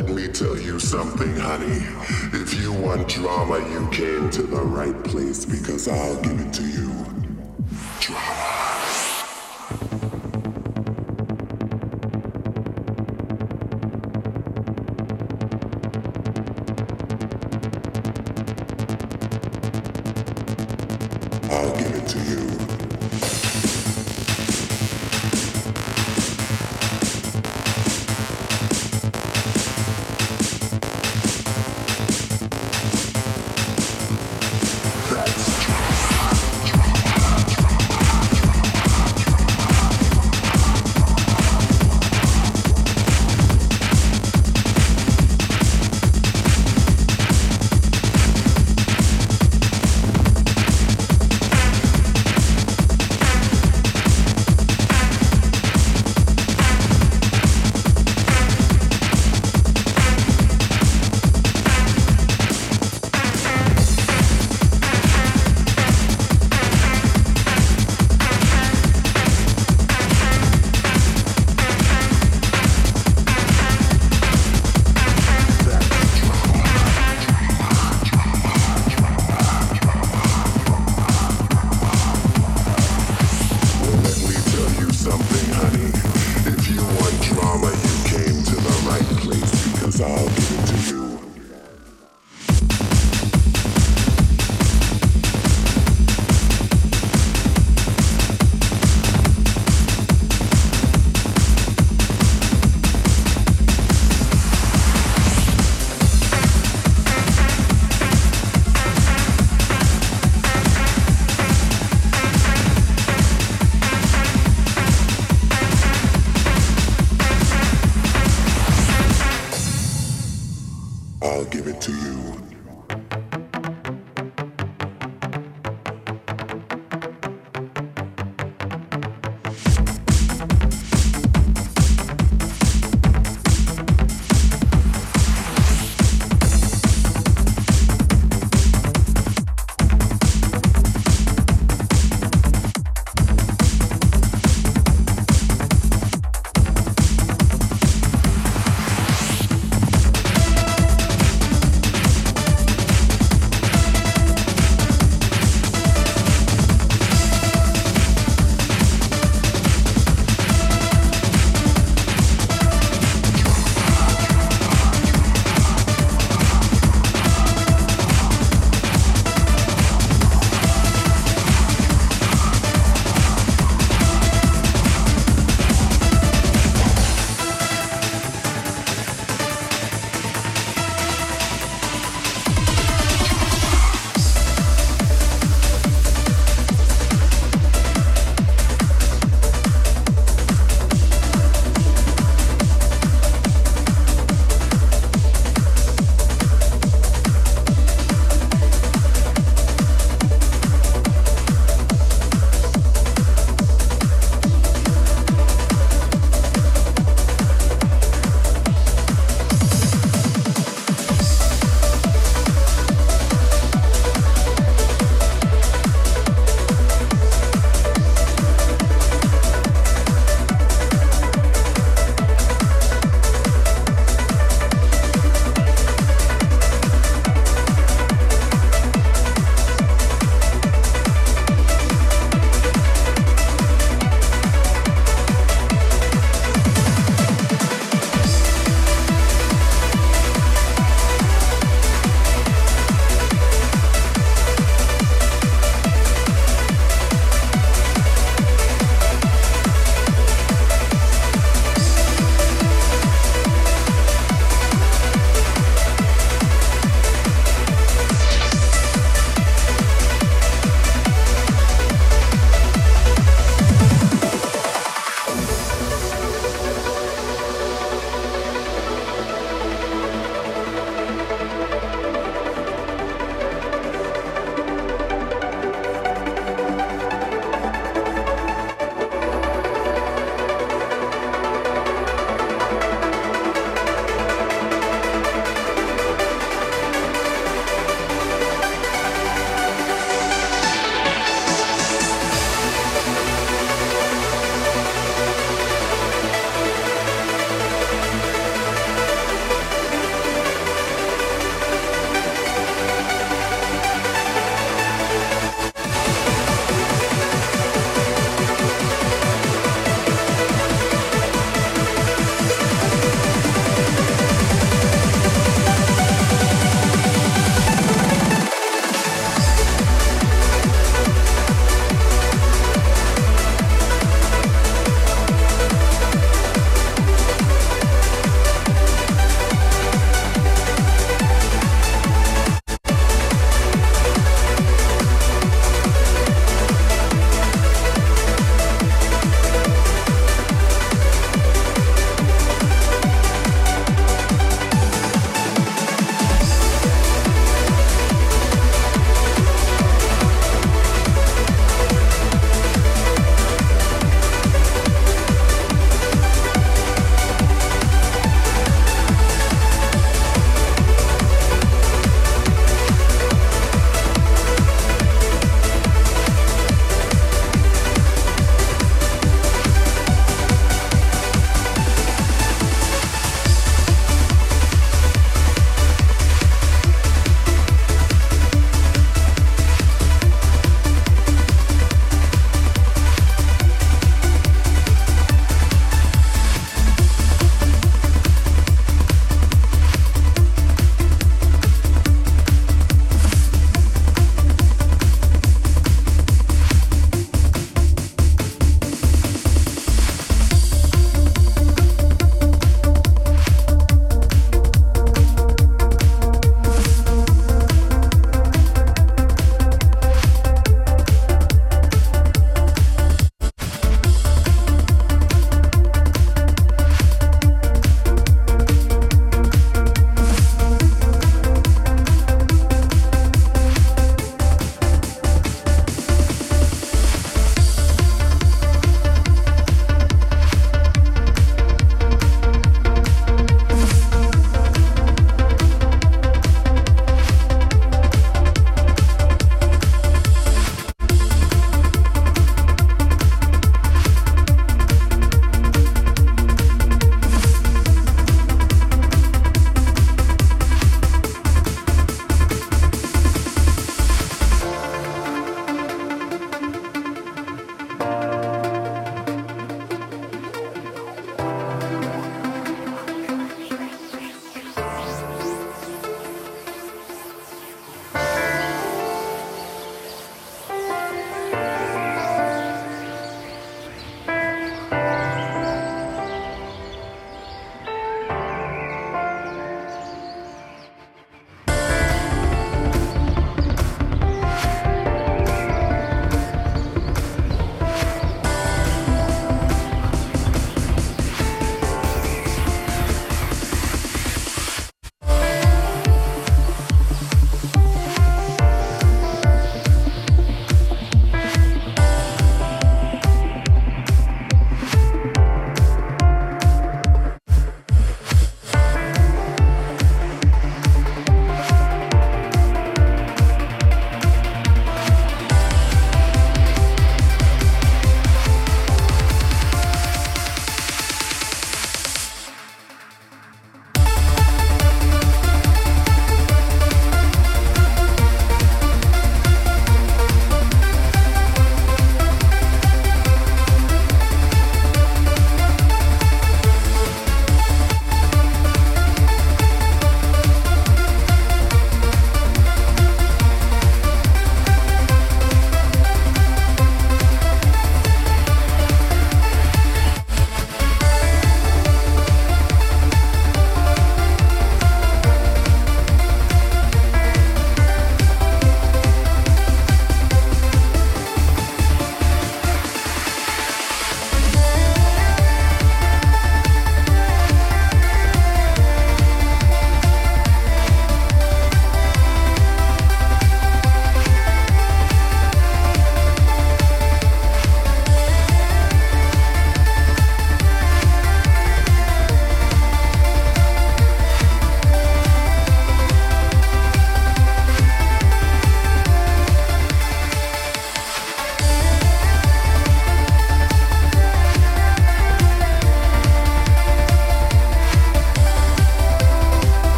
let me tell you something, honey. If you want drama, you came to the right place because I'll give it to you. Drama.